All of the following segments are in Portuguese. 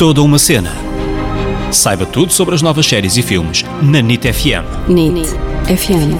Toda uma cena. Saiba tudo sobre as novas séries e filmes na NIT FM. NIT FM.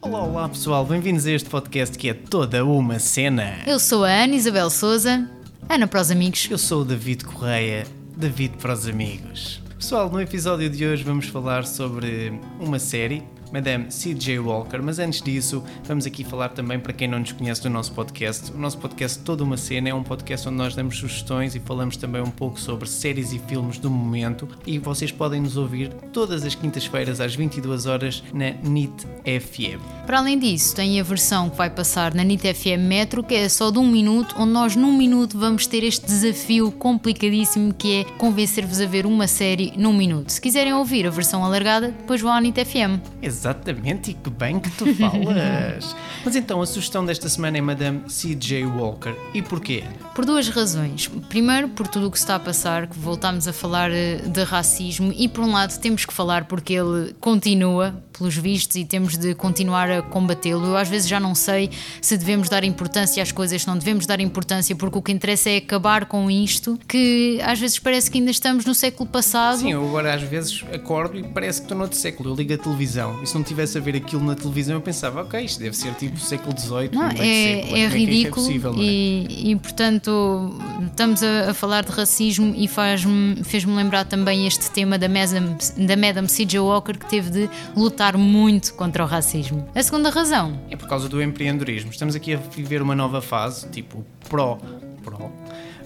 Olá, olá pessoal, bem-vindos a este podcast que é toda uma cena. Eu sou a Ana Isabel Souza, Ana para os amigos. Eu sou o David Correia, David para os amigos. Pessoal, no episódio de hoje vamos falar sobre uma série Madame C.J. Walker, mas antes disso, vamos aqui falar também para quem não nos conhece do nosso podcast. O nosso podcast Toda uma Cena é um podcast onde nós damos sugestões e falamos também um pouco sobre séries e filmes do momento e vocês podem nos ouvir todas as quintas-feiras às 22 horas na NIT FM. Para além disso, tem a versão que vai passar na NIT FM Metro, que é só de um minuto, onde nós num minuto vamos ter este desafio complicadíssimo que é convencer-vos a ver uma série num minuto. Se quiserem ouvir a versão alargada, depois vão à NIT FM. Exatamente, e que bem que tu falas. Mas então, a sugestão desta semana é Madame C.J. Walker. E porquê? Por duas razões. Primeiro, por tudo o que está a passar, que voltámos a falar eh, de racismo, e por um lado temos que falar porque ele continua, pelos vistos, e temos de continuar a combatê-lo. Eu às vezes já não sei se devemos dar importância às coisas, se não devemos dar importância, porque o que interessa é acabar com isto, que às vezes parece que ainda estamos no século passado. Sim, eu agora às vezes acordo e parece que estou noutro século. Eu ligo a televisão e se não tivesse a ver aquilo na televisão eu pensava, ok, isto deve ser tipo século XVIII. Não, é, é, é, ridículo é possível, é? e, e, portanto estamos a, a falar de racismo e faz-me, fez-me lembrar também este tema da Madame, da Madame C.J. Walker que teve de lutar muito contra o racismo. A segunda razão é por causa do empreendedorismo. Estamos aqui a viver uma nova fase, tipo pró, pró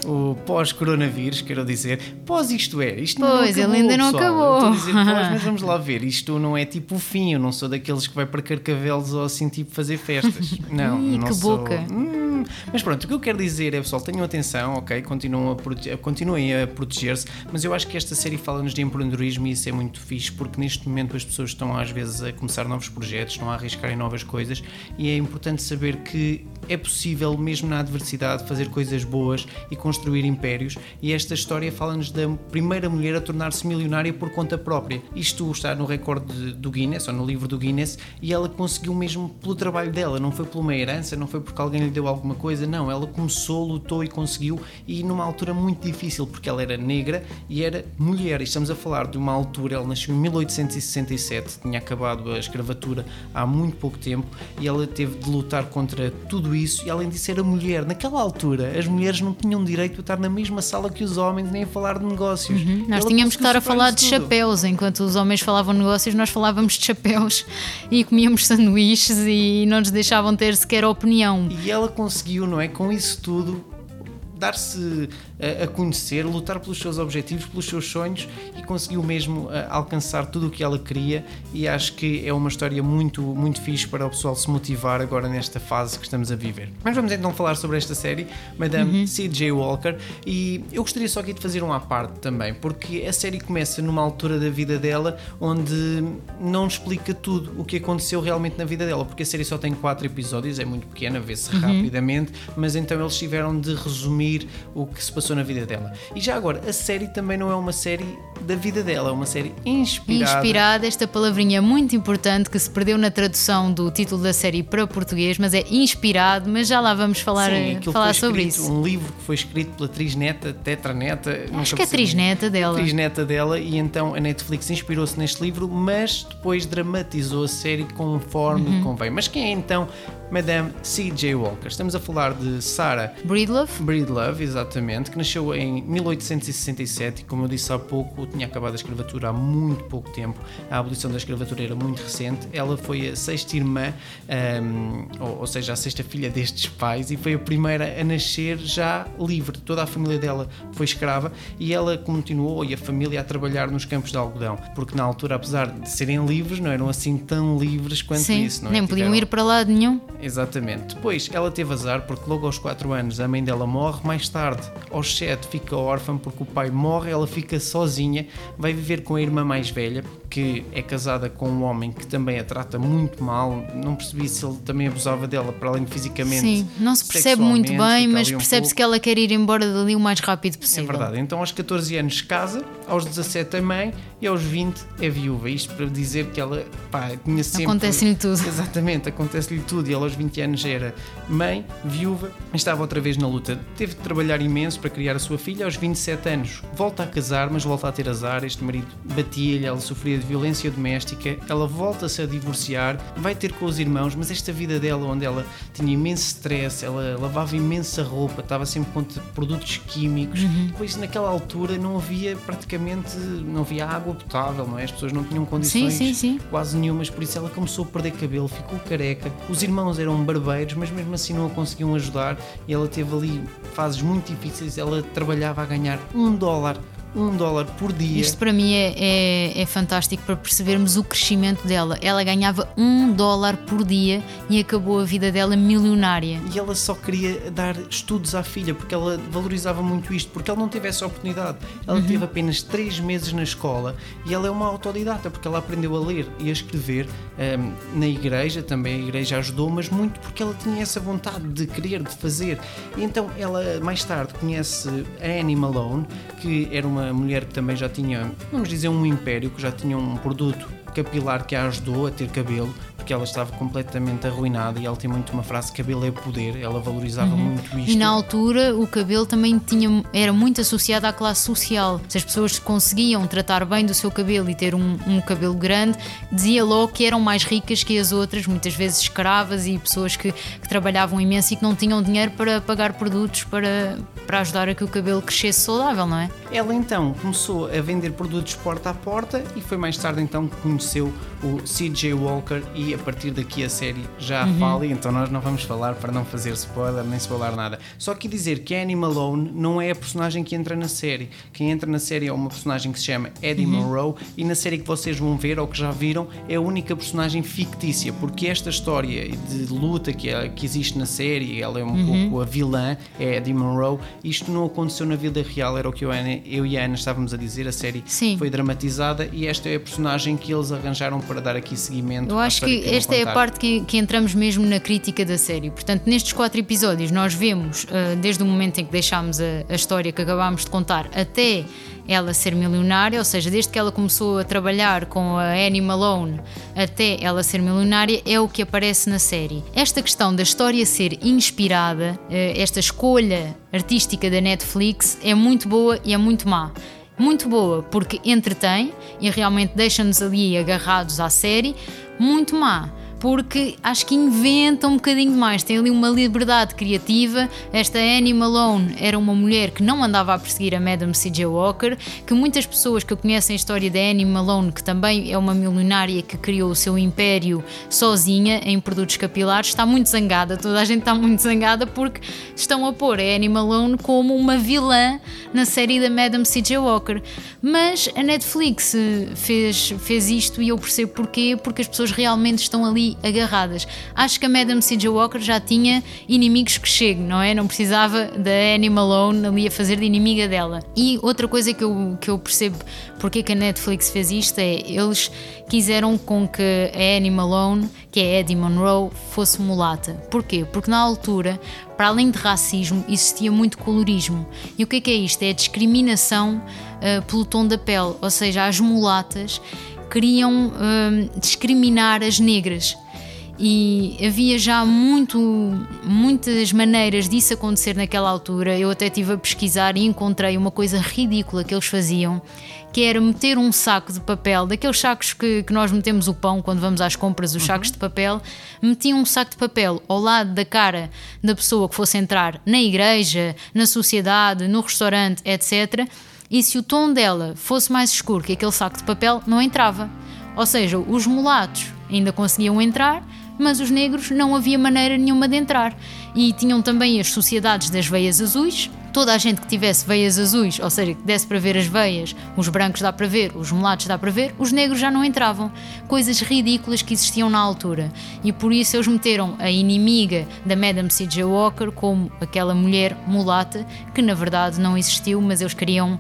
o pós-coronavírus, quero dizer, pós isto é, isto pois, não acabou, ele ainda não pessoal. acabou. Estou a dizer pós, mas vamos lá ver, isto não é tipo o fim, eu não sou daqueles que vai para Carcavelos ou assim tipo fazer festas. Não, Ih, não que sou. boca. Hum, mas pronto, o que eu quero dizer é, pessoal, tenham atenção, ok? Continuam a prote- continuem a proteger-se, mas eu acho que esta série fala-nos de empreendedorismo e isso é muito fixe, porque neste momento as pessoas estão às vezes a começar novos projetos, estão a arriscar em novas coisas e é importante saber que é possível, mesmo na adversidade, fazer coisas boas e construir impérios. E esta história fala-nos da primeira mulher a tornar-se milionária por conta própria. Isto está no recorde do Guinness, ou no livro do Guinness, e ela conseguiu mesmo pelo trabalho dela, não foi por uma herança, não foi porque alguém lhe deu alguma coisa, não. Ela começou, lutou e conseguiu, e numa altura muito difícil, porque ela era negra e era mulher. Estamos a falar de uma altura, ela nasceu em 1867, tinha acabado a escravatura há muito pouco tempo, e ela teve de lutar contra tudo isso, e além disso era mulher. Naquela altura, as mulheres não tinham direito a estar na mesma sala que os homens, nem a falar de negócios. Uhum. Nós tínhamos que estar a falar de tudo. chapéus, enquanto os homens falavam negócios, nós falávamos de chapéus e comíamos sanduíches e não nos deixavam ter sequer opinião. E ela conseguiu, não é? Com isso tudo, dar-se a, conhecer, lutar pelos seus objetivos, pelos seus sonhos e conseguiu mesmo alcançar tudo o que ela queria. E acho que é uma história muito, muito fixe para o pessoal se motivar agora nesta fase que estamos a viver. Mas vamos então falar sobre esta série, Madame C.J. Walker. E eu gostaria só aqui de fazer um à parte também, porque a série começa numa altura da vida dela onde não explica tudo o que aconteceu realmente na vida dela, porque a série só tem quatro episódios, é muito pequena, vê-se rapidamente, mas então eles tiveram de resumir o que se passou na vida dela. E já agora, a série também não é uma série da vida dela, é uma série inspirada. Inspirada, esta palavrinha muito importante que se perdeu na tradução do título da série para português, mas é inspirado, mas já lá vamos falar, Sim, falar sobre escrito, isso. um livro que foi escrito pela trisneta, tetraneta, Acho que é percebi. trisneta dela. trisneta dela e então a Netflix inspirou-se neste livro, mas depois dramatizou a série conforme Uhum. convém. Mas quem é então Madame C.J. Walker? Estamos a falar de Sarah Breedlove? Breedlove, exatamente, que nasceu em 1867 e, como eu disse há pouco, tinha acabado a escravatura há muito pouco tempo. A abolição da escravatura era muito recente. Ela foi a sexta irmã, hum, ou, ou seja, a sexta filha destes pais, e foi a primeira a nascer já livre. Toda a família dela foi escrava e ela continuou, e a família, a trabalhar nos campos de algodão, porque na altura, apesar de serem livres, não eram assim tão livres quanto Sim, isso. Não é? nem podiam Tiveram- ir para lado nenhum. Exatamente. Depois, ela teve azar porque logo aos 4 anos a mãe dela morre, mais tarde, aos 7, fica órfã porque o pai morre, ela fica sozinha, vai viver com a irmã mais velha, que é casada com um homem que também a trata muito mal. Não percebi se ele também abusava dela, para além de fisicamente. Sim, não se percebe muito bem, mas um percebe-se que ela quer ir embora dali o mais rápido É possível. verdade. Então, aos 14 anos casa, aos 17 é mãe e aos 20 é viúva. Isto para dizer que ela pá, tinha sempre. Acontece-lhe tudo. Exatamente, acontece-lhe tudo. E ela aos 20 anos era mãe, viúva, estava outra vez na luta. Teve que trabalhar imenso para criar a sua filha. Aos 27 anos, volta a casar, mas volta a ter azar. Este marido batia-lhe, ela sofria de violência doméstica. Ela volta-se a divorciar, vai ter com os irmãos, mas esta vida dela, onde ela tinha imenso stress, ela lavava imensa roupa, estava sempre com produtos químicos. Uhum. Depois, naquela altura, não havia praticamente não havia água potável, não é? As pessoas não tinham condições sim, sim, sim. quase nenhumas, por isso ela começou a perder cabelo, ficou careca. Os irmãos eram barbeiros, mas mesmo assim não a conseguiam ajudar e ela teve ali fases muito difíceis. Ela trabalhava a ganhar um dólar um dólar por dia. Isto para mim é, é, é, fantástico para percebermos o crescimento dela. Ela ganhava um dólar por dia e acabou a vida dela milionária. E ela só queria dar estudos à filha porque ela valorizava muito isto, porque ela não teve essa oportunidade. Ela uhum. teve apenas três meses na escola e ela é uma autodidata porque ela aprendeu a ler e a escrever um, na igreja também. A igreja ajudou, mas muito porque ela tinha essa vontade de querer, de fazer. E então ela mais tarde conhece a Annie Malone, que era uma uma mulher que também já tinha, vamos dizer, um império, que já tinha um produto capilar que a ajudou a ter cabelo, porque ela estava completamente arruinada e ela tem muito uma frase: cabelo é poder, ela valorizava uhum. muito isto. E na altura o cabelo também tinha, era muito associado à classe social. Se as pessoas conseguiam tratar bem do seu cabelo e ter um, um cabelo grande, dizia logo que eram mais ricas que as outras, muitas vezes escravas e pessoas que, que trabalhavam imenso e que não tinham dinheiro para pagar produtos para, para ajudar a que o cabelo crescesse saudável, não é? Ela então começou a vender produtos porta a porta e foi mais tarde então que conheceu o CJ Walker e a partir daqui a série já uhum. fala, então nós não vamos falar para não fazer spoiler nem spoiler nada. Só que dizer que Annie Malone não é a personagem que entra na série. Quem entra na série é uma personagem que se chama Eddie uhum. Monroe e na série que vocês vão ver ou que já viram é a única personagem fictícia, porque esta história de luta que, é, que existe na série, ela é um uhum. pouco a vilã, é Eddie Monroe, isto não aconteceu na vida real, era o que eu, eu e a Ana estávamos a dizer, a série Sim. foi dramatizada e esta é a personagem que eles arranjaram para dar aqui seguimento. Eu acho que, esta é a parte que, que, entramos mesmo na crítica da série. Portanto, nestes quatro episódios, nós vemos, uh, desde o momento em que deixámos a, a história que acabámos de contar até ela ser milionária, ou seja, desde que ela começou a trabalhar com a Annie Malone até ela ser milionária, é o que aparece na série. Esta questão da história ser inspirada, uh, esta escolha artística da Netflix é muito boa e é muito má muito boa porque entretém e realmente deixa-nos ali agarrados à série, muito má porque acho que inventa um bocadinho mais, tem ali uma liberdade criativa. Esta Annie Malone era uma mulher que não andava a perseguir a Madame C.J. Walker, que muitas pessoas que conhecem a história da Annie Malone, que também é uma milionária que criou o seu império sozinha em produtos capilares, está muito zangada. Toda a gente está muito zangada porque estão a pôr a Annie Malone como uma vilã na série da Madame C.J. Walker. Mas a Netflix fez, fez isto e eu percebo porquê, porque as pessoas realmente estão ali agarradas. Acho que a Madame C.J. Walker já tinha inimigos que cheguem, não é? Não precisava da Annie Malone ali a fazer de inimiga dela. E outra coisa que eu, que eu percebo porque que a Netflix fez isto é eles quiseram com que a Annie Malone, que é Eddie Monroe, fosse mulata. Porquê? Porque na altura, para além de racismo, existia muito colorismo. E o que é que é isto? É a discriminação uh, pelo tom da pele, ou seja, as mulatas queriam hum, discriminar as negras. E havia já muito, muitas maneiras disso acontecer naquela altura. Eu até estive a pesquisar e encontrei uma coisa ridícula que eles faziam, que era meter um saco de papel, daqueles sacos que, que nós metemos o pão quando vamos às compras, os uhum. sacos de papel, metiam um saco de papel ao lado da cara da pessoa que fosse entrar na igreja, na sociedade, no restaurante, etc e se o tom dela fosse mais escuro que aquele saco de papel, não entrava. Ou seja, os mulatos ainda conseguiam entrar, mas os negros não havia maneira nenhuma de entrar. E tinham também as sociedades das veias azuis. Toda a gente que tivesse veias azuis, ou seja, que desse para ver as veias, os brancos dá para ver, os mulatos dá para ver, os negros já não entravam. Coisas ridículas que existiam na altura. E por isso eles meteram a inimiga da Madame C.J. Walker como aquela mulher mulata, que na verdade não existiu, mas eles queriam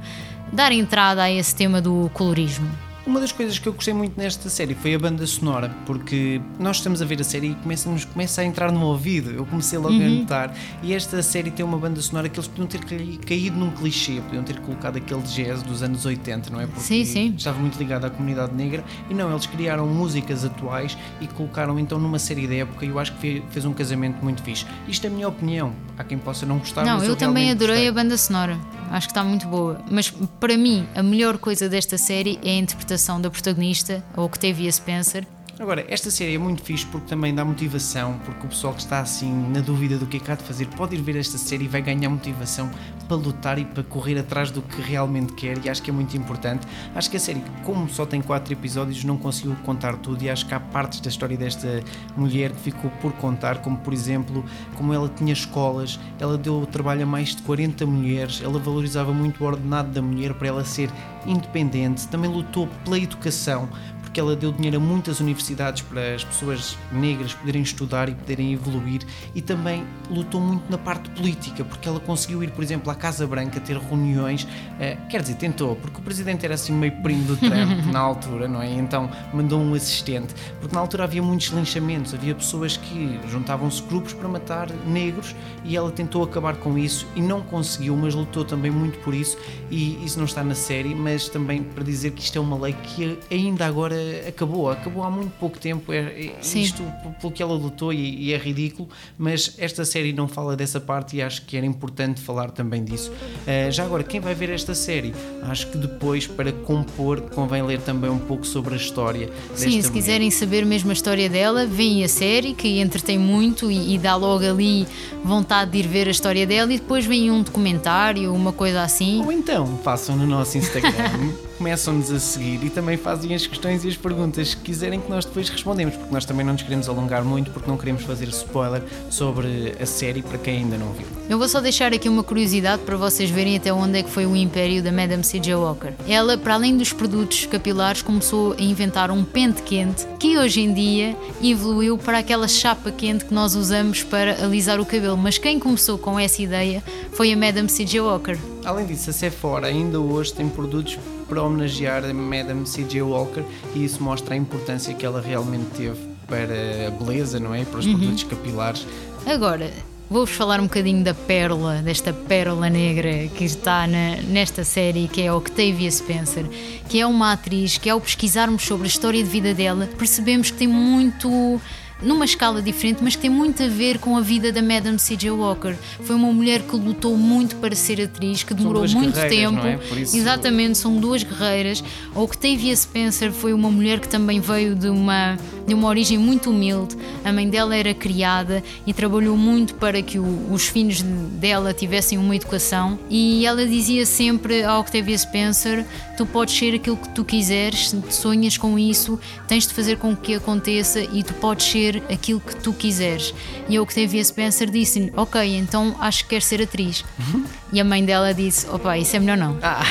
dar entrada a esse tema do colorismo. Uma das coisas que eu gostei muito nesta série foi a banda sonora, porque nós estamos a ver a série e começa-nos começa a entrar no ouvido. Eu comecei logo uhum. a notar. E esta série tem uma banda sonora que eles podiam ter caído num clichê, podiam ter colocado aquele jazz dos anos 80, não é? Porque sim, sim. estava muito ligado à comunidade negra. E não, eles criaram músicas atuais e colocaram então numa série da época. E eu acho que fez um casamento muito fixe. Isto é a minha opinião. Há quem possa não gostar, não, mas eu, eu também adorei gostei. a banda sonora. Acho que está muito boa. Mas para mim, a melhor coisa desta série é a interpretação da protagonista, a Octavia Spencer, Agora, esta série é muito fixe porque também dá motivação, porque o pessoal que está assim na dúvida do que é que há de fazer pode ir ver esta série e vai ganhar motivação para lutar e para correr atrás do que realmente quer e acho que é muito importante. Acho que a série, como só tem 4 episódios, não conseguiu contar tudo e acho que há partes da história desta mulher que ficou por contar, como por exemplo, como ela tinha escolas, ela deu trabalho a mais de 40 mulheres, ela valorizava muito o ordenado da mulher para ela ser independente, também lutou pela educação, porque ela deu dinheiro a muitas universidades para as pessoas negras poderem estudar e poderem evoluir e também lutou muito na parte política, porque ela conseguiu ir, por exemplo, à Casa Branca ter reuniões, uh, quer dizer, tentou, porque o presidente era assim meio primo do Trump na altura, não é? Então mandou um assistente, porque na altura havia muitos linchamentos, havia pessoas que juntavam-se grupos para matar negros e ela tentou acabar com isso e não conseguiu, mas lutou também muito por isso e isso não está na série, mas também para dizer que isto é uma lei que ainda agora acabou, acabou há muito pouco tempo. É, é isto pelo que ela lutou e, e, é ridículo, mas esta série não fala dessa parte e acho que era importante falar também disso. Uh, já agora, quem vai ver esta série, acho que depois, para compor, convém ler também um pouco sobre a história. Sim, se mulher. quiserem saber mesmo a história dela, veem a série, que entretém muito e, e dá logo ali vontade de ir ver a história dela, e depois vem um documentário, uma coisa assim. Ou então, façam no nosso Instagram. começam-nos a seguir e também fazem as questões e as perguntas que quiserem que nós depois respondemos, porque nós também não nos queremos alongar muito, porque não queremos fazer spoiler sobre a série para quem ainda não viu. Eu vou só deixar aqui uma curiosidade para vocês verem até onde é que foi o império da Madame C.J. Walker. Ela, para além dos produtos capilares, começou a inventar um pente quente que hoje em dia evoluiu para aquela chapa quente que nós usamos para alisar o cabelo. Mas quem começou com essa ideia foi a Madame C.J. Walker. Além disso, a Sephora ainda hoje tem produtos para homenagear a Madame C.J. Walker e isso mostra a importância que ela realmente teve para a beleza, não é? Para os uhum. produtos capilares. Agora, vou-vos falar um bocadinho da pérola, desta pérola negra que está na, nesta série, que é a Octavia Spencer, que é uma atriz que, ao pesquisarmos sobre a história de vida dela, percebemos que tem muito numa escala diferente, mas que tem muito a ver com a vida da Madame C.J. Walker. Foi uma mulher que lutou muito para ser atriz, que demorou muito tempo. É? Isso... Exatamente, são duas guerreiras. A Octavia Spencer foi uma mulher que também veio de uma, de uma origem muito humilde. A mãe dela era criada e trabalhou muito para que o, os filhos dela tivessem uma educação. E ela dizia sempre à Octavia Spencer: Tu podes ser aquilo que tu quiseres, sonhas com isso, tens de fazer com que aconteça e tu podes ser ser aquilo que tu quiseres. E a Octavia Spencer disse ok, então acho que quer ser atriz. Uhum. E a mãe dela disse, opa, isso é melhor não. Ah,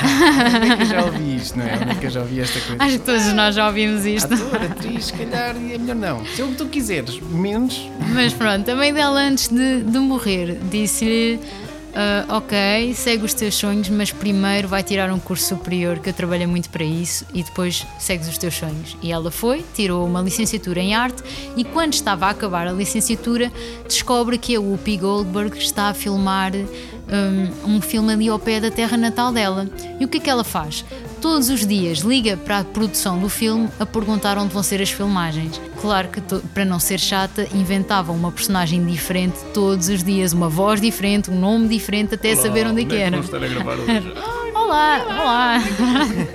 onde é que eu já ouvi isto, não é? Onde é que eu já ouvi esta coisa? Acho que todos nós já ouvimos isto. Ator, atriz, se calhar é melhor não. Se é o que tu quiseres, menos. Mas pronto, a mãe dela antes de, de morrer disse-lhe Uh, ok, segue os teus sonhos, mas primeiro vai tirar um curso superior que eu trabalhei muito para isso e depois segues os teus sonhos. E ela foi, tirou uma licenciatura em arte e quando estava a acabar a licenciatura descobre que a Whoopi Goldberg está a filmar um, um filme ali ao pé da terra natal dela. E o que é que ela faz? Todos os dias liga para a produção do filme a perguntar onde vão ser as filmagens. Claro que, para não ser chata, inventava uma personagem diferente todos os dias, uma voz diferente, um nome diferente, até olá, saber onde, é que é era. olá, olá.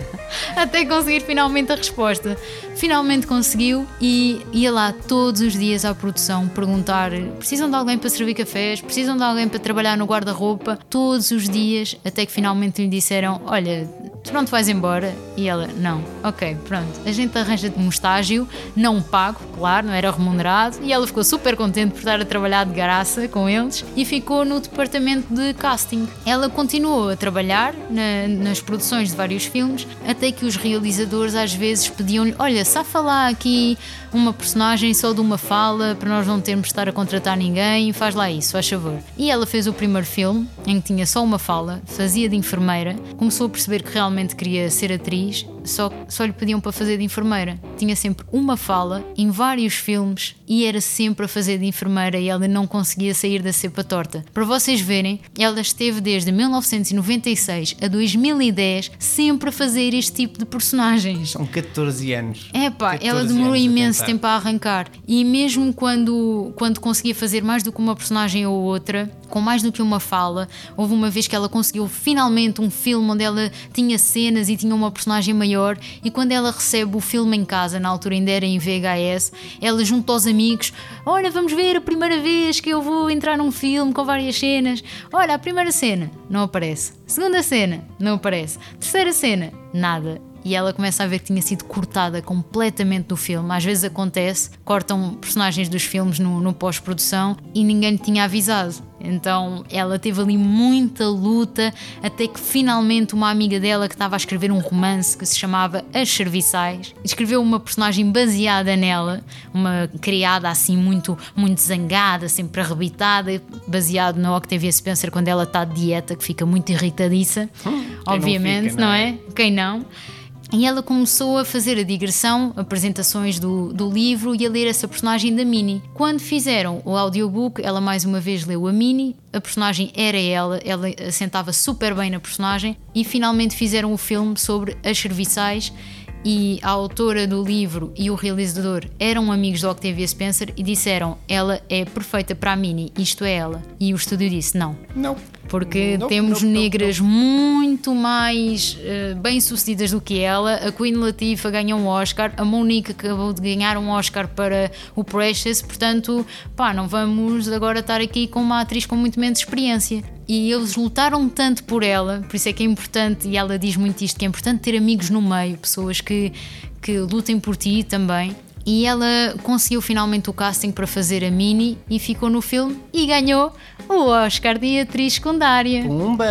até conseguir finalmente a resposta. Finalmente conseguiu e ia lá todos os dias à produção perguntar: precisam de alguém para servir cafés? Precisam de alguém para trabalhar no guarda-roupa? Todos os dias, até que finalmente lhe disseram: Olha, tu não te vais embora? E ela: Não. Ok, pronto. A gente arranja-te um estágio, não pago, claro, não era remunerado. E ela ficou super contente por estar a trabalhar de graça com eles e ficou no departamento de casting. Ela continuou a trabalhar na, nas produções de vários filmes, até que os realizadores às vezes pediam-lhe: Olha, olha, falar aqui uma personagem só de uma fala para nós não termos de estar a contratar ninguém, faz lá isso, faz favor. E ela fez o primeiro filme em que tinha só uma fala, fazia de enfermeira, começou a perceber que realmente queria ser atriz só, só lhe pediam para fazer de enfermeira. Tinha sempre uma fala em vários filmes e era sempre a fazer de enfermeira e ela não conseguia sair da cepa torta. Para vocês verem, ela esteve desde 1996 a 2010 sempre a fazer este tipo de personagens. São 14 anos. É pá, ela demorou imenso tempo a arrancar. E mesmo quando, quando conseguia fazer mais do que uma personagem ou outra, com mais do que uma fala, houve uma vez que ela conseguiu finalmente um filme onde ela tinha cenas e tinha uma personagem maior. E quando ela recebe o filme em casa, na altura ainda era em VHS, ela junto aos amigos: Olha, vamos ver a primeira vez que eu vou entrar num filme com várias cenas. Olha, a primeira cena não aparece. Segunda cena não aparece. Terceira cena, nada e ela começa a ver que tinha sido cortada completamente do filme. Às vezes acontece, cortam personagens dos filmes no, no pós-produção e ninguém lhe tinha avisado. Então ela teve ali muita luta até que finalmente uma amiga dela que estava a escrever um romance que se chamava As Serviçais escreveu uma personagem baseada nela, uma criada assim muito, muito zangada, sempre arrebitada, baseado na Octavia Spencer quando ela está de dieta, que fica muito irritadiça. Obviamente, não, fica, não, não é? é? Quem não? E ela começou a fazer a digressão, apresentações do, do livro e a ler essa personagem da Minnie. Quando fizeram o audiobook, ela mais uma vez leu a Minnie, a personagem era ela, ela assentava super bem na personagem e finalmente fizeram o filme sobre as serviçais e a autora do livro e o realizador eram amigos do Octavia Spencer e disseram ela é perfeita para a Minnie, isto é ela. E o estúdio disse não. Não. Porque temos negras muito mais uh, bem-sucedidas do que ela. A Queen Latifah ganhou um Oscar, a Monique acabou de ganhar um Oscar para o Precious, portanto, pá, não vamos agora estar aqui com uma atriz com muito menos experiência e eles lutaram tanto por ela, por isso é que é importante, e ela diz muito isto, que é importante ter amigos no meio, pessoas que, que lutem por ti também. E ela conseguiu finalmente o casting para fazer a Minnie e ficou no filme e ganhou o Oscar de atriz secundária. Pumba!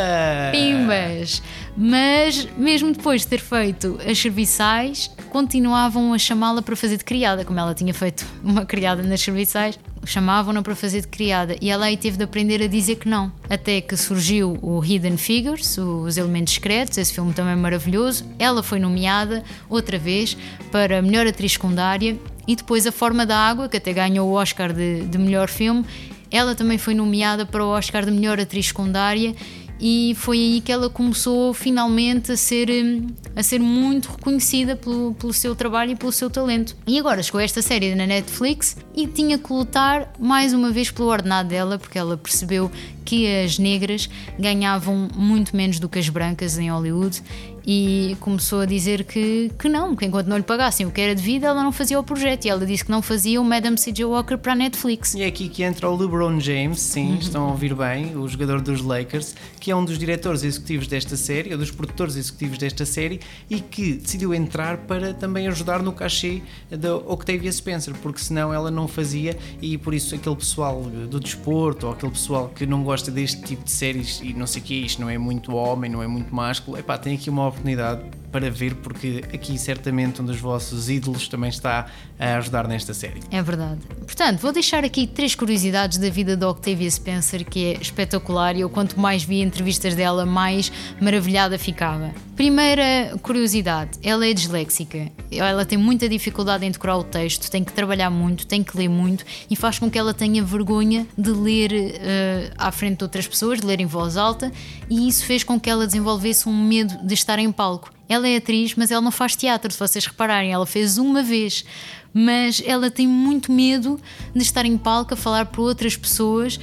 Pimbas! Mas mesmo depois de ter feito as serviçais, continuavam a chamá-la para fazer de criada, como ela tinha feito uma criada nas serviçais chamavam-na para fazer de criada e ela aí teve de aprender a dizer que não. Até que surgiu o Hidden Figures, os Elementos Secretos, esse filme também é maravilhoso. Ela foi nomeada outra vez para melhor atriz secundária e depois A Forma da Água, que até ganhou o Oscar de, de melhor filme. Ela também foi nomeada para o Oscar de melhor atriz secundária e foi aí que ela começou finalmente a ser, hum, a ser muito reconhecida pelo, pelo seu trabalho e pelo seu talento. E agora chegou esta série na Netflix e tinha que lutar mais uma vez pelo ordenado dela, porque ela percebeu que as negras ganhavam muito menos do que as brancas em Hollywood e começou a dizer que, que não, que enquanto não lhe pagassem o que era devido, ela não fazia o projeto. E ela disse que não fazia o Madame C.J. Walker para a Netflix. E é aqui que entra o LeBron James, sim, uhum. estão a ouvir bem, o jogador dos Lakers, que é um dos diretores executivos desta série, ou dos produtores executivos desta série, e que decidiu entrar para também ajudar no cachê da Octavia Spencer, porque senão ela não fazia, e por isso aquele pessoal do desporto, ou aquele pessoal que não gosta deste tipo de séries e não sei o que, isto não é muito homem, não é muito másculo, epá, tem aqui uma oportunidade para ver, porque aqui certamente um dos vossos ídolos também está a ajudar nesta série. É verdade. Portanto, vou deixar aqui três curiosidades da vida da Octavia Spencer, que é espetacular, e eu quanto mais vi entrevistas dela, mais maravilhada ficava. Primeira curiosidade, ela é disléxica. Ela tem muita dificuldade em decorar o texto, tem que trabalhar muito, tem que ler muito e faz com que ela tenha vergonha de ler uh, à frente de outras pessoas, de ler em voz alta, e isso fez com que ela desenvolvesse um medo de estar em palco. Ela é atriz, mas ela não faz teatro, se vocês repararem, ela fez uma vez, mas ela tem muito medo de estar em palco a falar para outras pessoas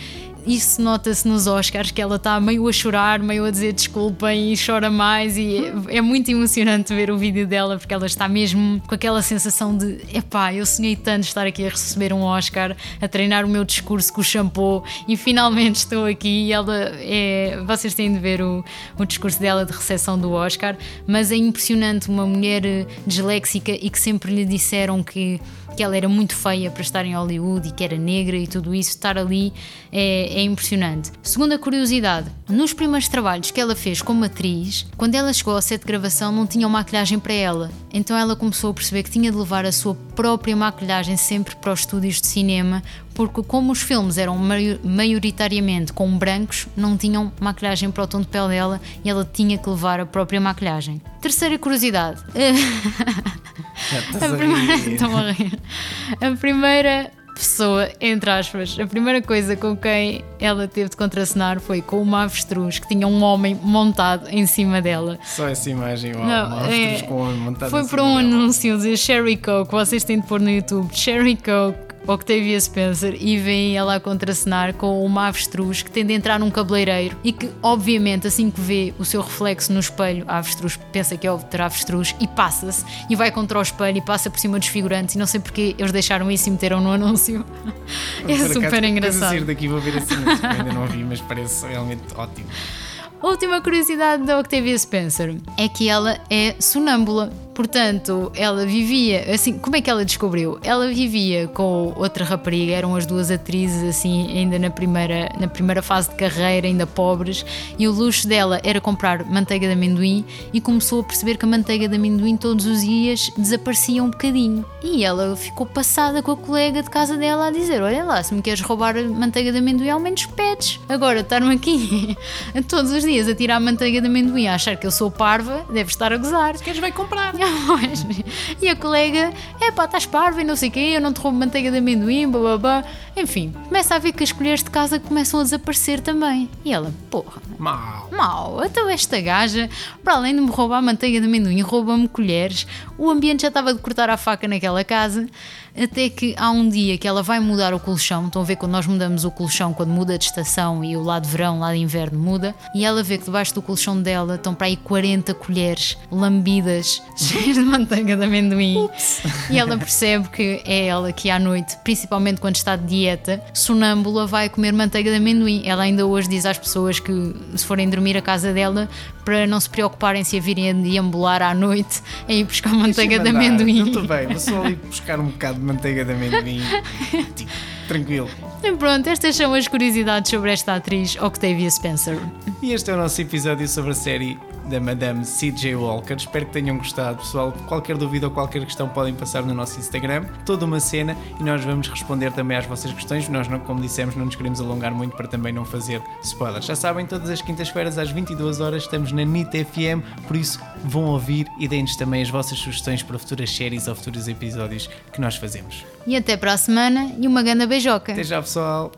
isso nota-se nos Oscars, que ela está meio a chorar, meio a dizer desculpem e chora mais. E é, é, muito emocionante ver o vídeo dela, porque ela está mesmo com aquela sensação de: epá, eu sonhei tanto estar aqui a receber um Oscar, a treinar o meu discurso com o shampoo e finalmente estou aqui. E ela é. Vocês têm de ver o, o discurso dela de recepção do Oscar, mas é impressionante uma mulher disléxica e que sempre lhe disseram que que ela era muito feia para estar em Hollywood e que era negra e tudo isso, estar ali é, é impressionante. Segunda curiosidade, nos primeiros trabalhos que ela fez como atriz, quando ela chegou ao set de gravação não tinha maquilhagem para ela, então ela começou a perceber que tinha de levar a sua própria maquilhagem sempre para os estúdios de cinema, porque como os filmes eram maioritariamente com brancos, não tinham maquilhagem para o tom de pele dela e ela tinha que levar a própria maquilhagem. Terceira curiosidade. a, primeira, a, primeira pessoa, entre aspas, a primeira coisa com quem ela teve de contracenar foi com uma avestruz que tinha um homem montado em cima dela. Só essa imagem, uau, Não, uma avestruz é, com um homem montado Foi por um dela. anúncio de Sherry Coke, vocês têm de pôr no YouTube, Sherry Coke Octavia Spencer e vem ela a contracenar com uma avestruz que tem de entrar num cabeleireiro e que, obviamente, assim que vê o seu reflexo no espelho, a avestruz pensa que é outra avestruz e passa-se e vai contra o espelho e passa por cima dos figurantes e não sei porque eles deixaram isso e meteram no anúncio. é super acaso, engraçado. sair daqui vou ver anúncio, ainda não vi, mas parece realmente ótimo. Última curiosidade da Octavia Spencer é que ela é sonâmbula. Portanto, ela vivia, assim, como é que ela descobriu? Ela vivia com outra rapariga, eram as duas atrizes, assim, ainda na primeira, na primeira fase de carreira, ainda pobres, e o luxo dela era comprar manteiga de amendoim e começou a perceber que a manteiga de amendoim todos os dias desaparecia um bocadinho. E ela ficou passada com a colega de casa dela a dizer: Olha lá, se me queres roubar a manteiga de amendoim, ao menos pedes. Agora, estar-me aqui todos os dias a tirar a manteiga de amendoim a achar que eu sou parva, deve estar a gozar. Se queres, vai comprar. e a colega, é pá, estás parva e não sei o quê, eu não te roubo manteiga de amendoim, blá. Enfim, começa a ver que as colheres de casa começam a desaparecer também. E ela, porra. Mal. Mal. Então esta gaja, para além de me roubar manteiga de amendoim, rouba-me colheres. O ambiente já estava de cortar a faca naquela casa. Até que há um dia que ela vai mudar o colchão. Estão a ver quando nós mudamos o colchão, quando muda de estação e o lado de verão, lado de inverno muda. E ela vê que debaixo do colchão dela estão para aí 40 colheres lambidas, cheias de manteiga de amendoim. Ups. E ela percebe que é ela que à noite, principalmente quando está de dieta, sonâmbula, vai comer manteiga de amendoim. Ela ainda hoje diz às pessoas que se forem dormir à casa dela, para não se preocuparem se a virem a deambular à noite a ir buscar manteiga de amendoim. Tudo bem, vou só ali buscar um bocado de manteiga de amendoim. tipo, tranquilo. E pronto, estas são as curiosidades sobre esta atriz Octavia Spencer. E este é o nosso episódio sobre a série da Madame C.J. Walker. Espero que tenham gostado, pessoal. Qualquer dúvida ou qualquer questão podem passar no nosso Instagram. Toda uma cena e nós vamos responder também às vossas questões. Nós, não, como dissemos, não nos queremos alongar muito para também não fazer spoilers. Já sabem, todas as quintas-feiras às 22 horas estamos na NIT FM, por isso vão ouvir e deem-nos também as vossas sugestões para futuras séries ou futuros episódios que nós fazemos. E até para a semana e uma grande beijoca. Até já, pessoal.